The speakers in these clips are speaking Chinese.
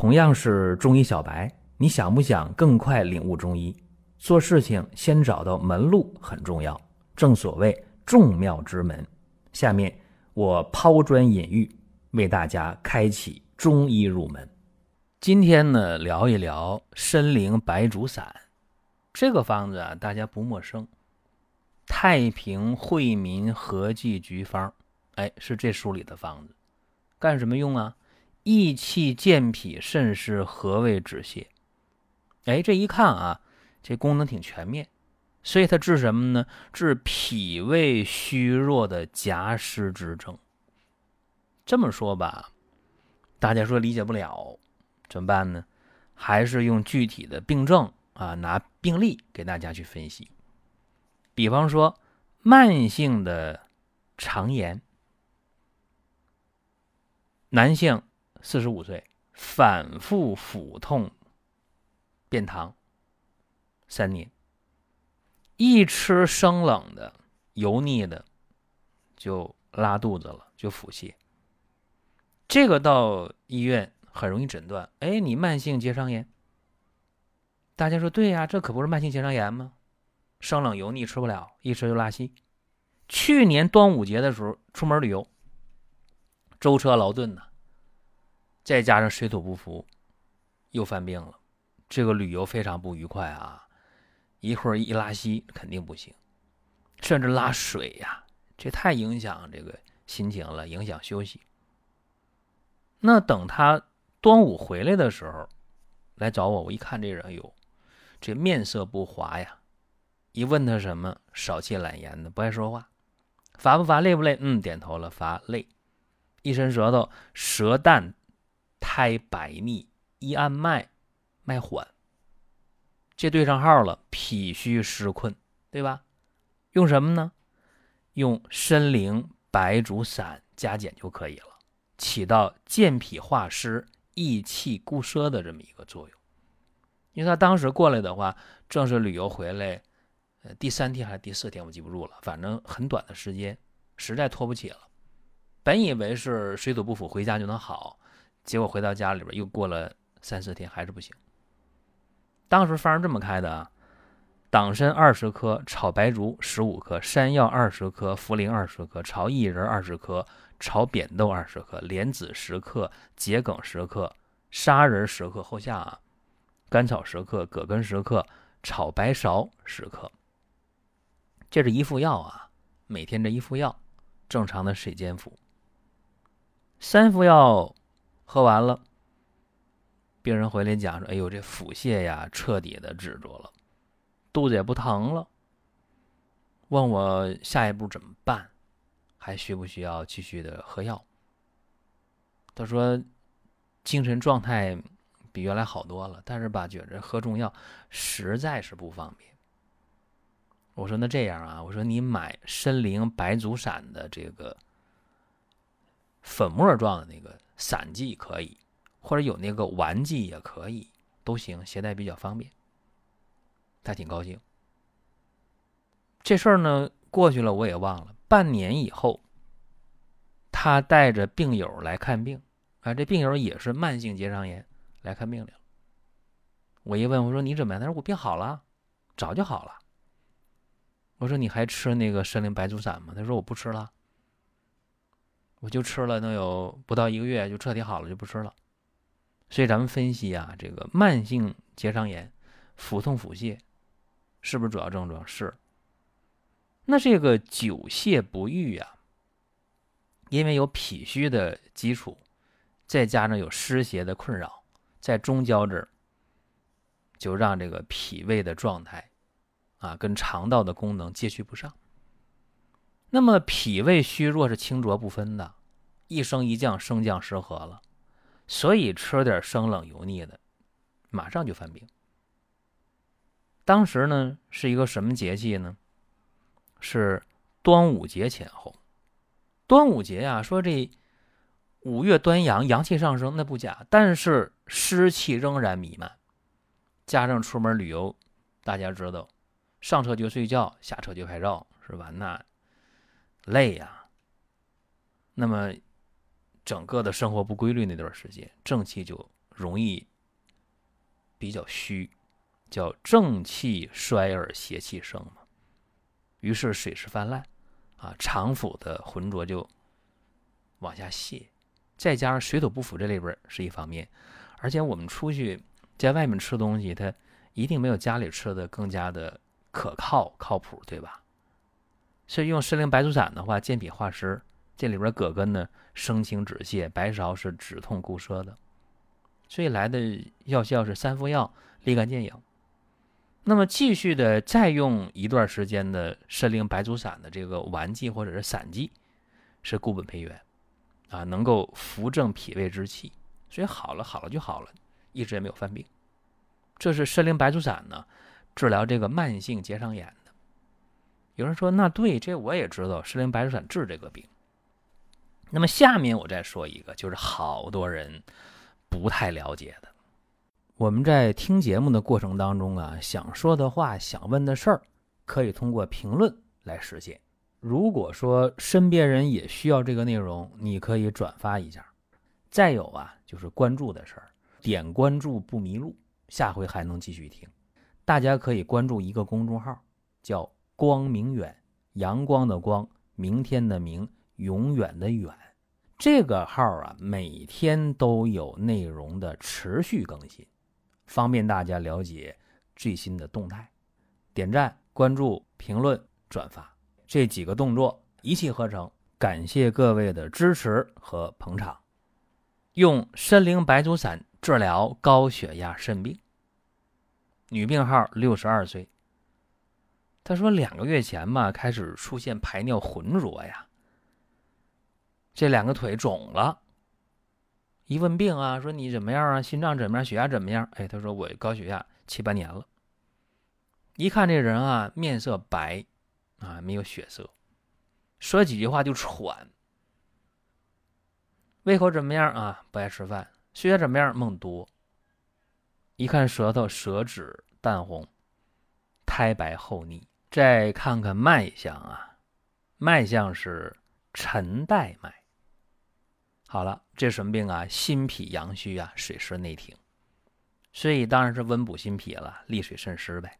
同样是中医小白，你想不想更快领悟中医？做事情先找到门路很重要，正所谓众妙之门。下面我抛砖引玉，为大家开启中医入门。今天呢，聊一聊参苓白术散这个方子啊，大家不陌生，《太平惠民和剂局方》哎，是这书里的方子，干什么用啊？益气健脾渗湿和胃止泻，哎，这一看啊，这功能挺全面，所以它治什么呢？治脾胃虚弱的夹湿之症。这么说吧，大家说理解不了，怎么办呢？还是用具体的病症啊，拿病例给大家去分析。比方说，慢性的肠炎，男性。四十五岁，反复腹痛、便溏三年，一吃生冷的、油腻的，就拉肚子了，就腹泻。这个到医院很容易诊断，哎，你慢性结肠炎。大家说对呀，这可不是慢性结肠炎吗？生冷油腻吃不了，一吃就拉稀。去年端午节的时候出门旅游，舟车劳顿呢。再加上水土不服，又犯病了，这个旅游非常不愉快啊！一会儿一拉稀肯定不行，甚至拉水呀，这太影响这个心情了，影响休息。那等他端午回来的时候，来找我，我一看这人，哟，这面色不华呀。一问他什么，少气懒言的，不爱说话。乏不乏？累不累？嗯，点头了，乏累。一伸舌头，舌淡。苔白腻，一按脉，脉缓。这对上号了，脾虚湿困，对吧？用什么呢？用参苓白术散加减就可以了，起到健脾化湿、益气固摄的这么一个作用。因为他当时过来的话，正是旅游回来，呃，第三天还是第四天，我记不住了，反正很短的时间，实在拖不起了。本以为是水土不服，回家就能好。结果回到家里边，又过了三四天，还是不行。当时方是这么开的啊：党参二十克，炒白术十五克，山药二十克，茯苓二十克，炒薏仁二十克，炒扁豆二十克，莲子十克，桔梗十克，砂仁十克。后下啊，甘草十克，葛根十克，炒白芍十克。这是一副药啊，每天这一副药，正常的水煎服。三副药。喝完了，病人回来讲说：“哎呦，这腹泻呀，彻底的止住了，肚子也不疼了。”问我下一步怎么办，还需不需要继续的喝药？他说：“精神状态比原来好多了，但是吧，觉着喝中药实在是不方便。”我说：“那这样啊，我说你买参苓白术散的这个粉末状的那个。”散剂可以，或者有那个丸剂也可以，都行，携带比较方便。他挺高兴。这事儿呢过去了，我也忘了。半年以后，他带着病友来看病，啊，这病友也是慢性结肠炎来看病来了。我一问，我说你怎么样？他说我病好了，早就好了。我说你还吃那个参苓白术散吗？他说我不吃了。我就吃了能有不到一个月，就彻底好了，就不吃了。所以咱们分析啊，这个慢性结肠炎、腹痛、腹泻，是不是主要症状？是。那这个久泻不愈呀，因为有脾虚的基础，再加上有湿邪的困扰，在中焦这儿，就让这个脾胃的状态啊，跟肠道的功能接续不上。那么脾胃虚弱是清浊不分的，一升一降，升降失和了，所以吃点生冷油腻的，马上就犯病。当时呢是一个什么节气呢？是端午节前后。端午节呀，说这五月端阳，阳气上升，那不假，但是湿气仍然弥漫，加上出门旅游，大家知道，上车就睡觉，下车就拍照，是吧？那。累呀，那么整个的生活不规律那段时间，正气就容易比较虚，叫正气衰而邪气盛嘛。于是水湿泛滥，啊，肠腑的浑浊就往下泄。再加上水土不服这里边是一方面，而且我们出去在外面吃东西，它一定没有家里吃的更加的可靠靠谱，对吧？所以用参苓白术散的话，健脾化湿。这里边葛根呢，生清止泻；白芍是止痛固摄的。所以来的药效是三副药，立竿见影。那么继续的再用一段时间的参苓白术散的这个丸剂或者是散剂，是固本培元。啊，能够扶正脾胃之气，所以好了好了就好了，一直也没有犯病。这是参苓白术散呢，治疗这个慢性结肠炎。有人说，那对，这我也知道，参苓白术散治这个病。那么下面我再说一个，就是好多人不太了解的。我们在听节目的过程当中啊，想说的话、想问的事儿，可以通过评论来实现。如果说身边人也需要这个内容，你可以转发一下。再有啊，就是关注的事儿，点关注不迷路，下回还能继续听。大家可以关注一个公众号，叫“光明远”，阳光的光，明天的明，永远的远。这个号啊，每天都有内容的持续更新，方便大家了解最新的动态。点赞、关注、评论、转发。这几个动作一气呵成，感谢各位的支持和捧场。用参苓白术散治疗高血压肾病。女病号六十二岁，他说两个月前嘛开始出现排尿浑浊呀，这两个腿肿了。一问病啊，说你怎么样啊？心脏怎么样？血压怎么样？哎，他说我高血压七八年了。一看这人啊，面色白。啊，没有血色，说几句话就喘，胃口怎么样啊？不爱吃饭，血压怎么样？梦多。一看舌头，舌质淡红，苔白厚腻。再看看脉象啊，脉象是沉带脉。好了，这什么病啊？心脾阳虚啊，水湿内停，所以当然是温补心脾了，利水渗湿呗。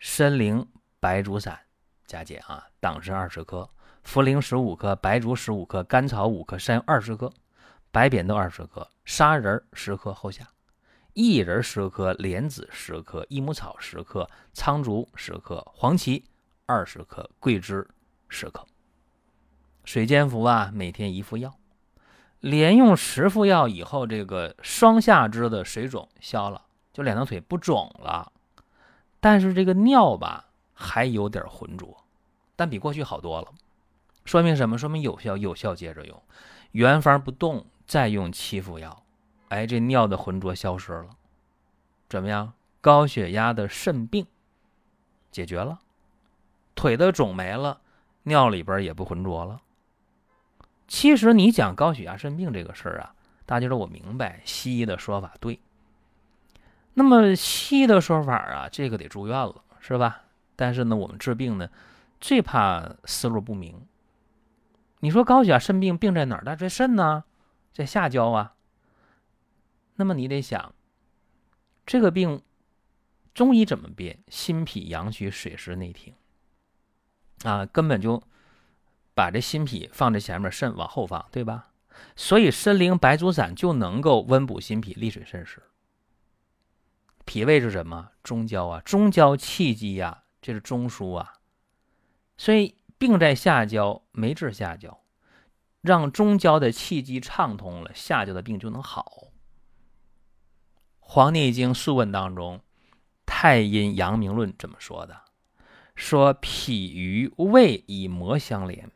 参苓白术散。加减啊，党参二十克，茯苓十五克，白术十五克，甘草五克，山药二十克，白扁豆二十克，砂仁十克后下，薏仁十克，莲子十克，益母草十克，苍术十克，黄芪二十克，桂枝十克。水煎服啊，每天一副药，连用十副药以后，这个双下肢的水肿消了，就两条腿不肿了，但是这个尿吧。还有点浑浊，但比过去好多了，说明什么？说明有效，有效接着用，原方不动，再用七副药，哎，这尿的浑浊消失了，怎么样？高血压的肾病解决了，腿的肿没了，尿里边也不浑浊了。其实你讲高血压肾病这个事儿啊，大家说我明白，西医的说法对，那么西医的说法啊，这个得住院了，是吧？但是呢，我们治病呢，最怕思路不明。你说高血压肾病病在哪儿？在肾呢，在下焦啊。那么你得想，这个病中医怎么辨？心脾阳虚，水湿内停啊，根本就把这心脾放在前面，肾往后放，对吧？所以参苓白术散就能够温补心脾，利水渗湿。脾胃是什么？中焦啊，中焦气机呀。这是中枢啊，所以病在下焦，没治下焦，让中焦的气机畅通了，下焦的病就能好。《黄帝内经·素问》当中，《太阴阳明论》这么说的：说脾与胃以膜相连，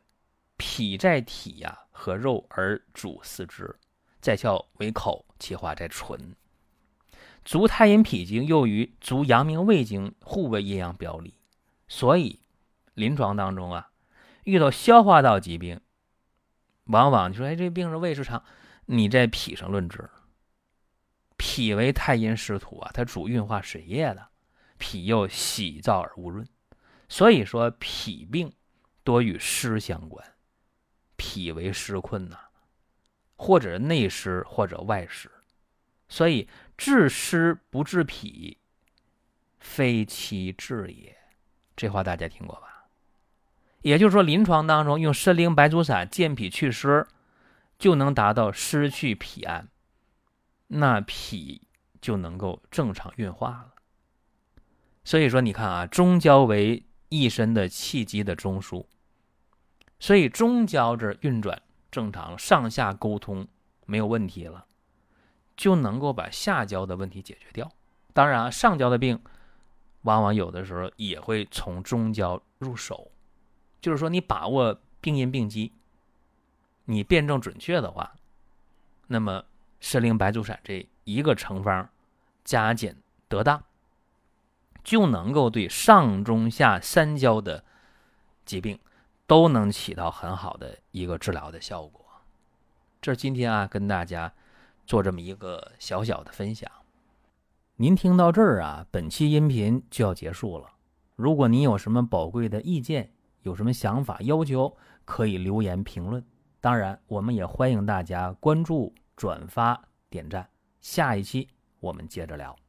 脾在体呀，和肉而主四肢，在窍为口，其化在唇。足太阴脾经又与足阳明胃经互为阴阳表里，所以临床当中啊，遇到消化道疾病，往往你说哎，这病是胃失常，你在脾上论治。脾为太阴湿土啊，它主运化水液的，脾又喜燥而无润，所以说脾病多与湿相关，脾为湿困呐，或者内湿或者外湿。所以治湿不治脾，非其治也。这话大家听过吧？也就是说，临床当中用参苓白术散健脾祛湿，就能达到湿去脾安，那脾就能够正常运化了。所以说，你看啊，中焦为一身的气机的中枢，所以中焦这运转正常，上下沟通没有问题了，就能够把下焦的问题解决掉。当然啊，上焦的病，往往有的时候也会从中焦入手，就是说你把握病因病机，你辨证准确的话，那么参苓白术散这一个成方加减得当。就能够对上中下三焦的疾病都能起到很好的一个治疗的效果。这今天啊，跟大家做这么一个小小的分享。您听到这儿啊，本期音频就要结束了。如果您有什么宝贵的意见，有什么想法要求，可以留言评论。当然，我们也欢迎大家关注、转发、点赞。下一期我们接着聊。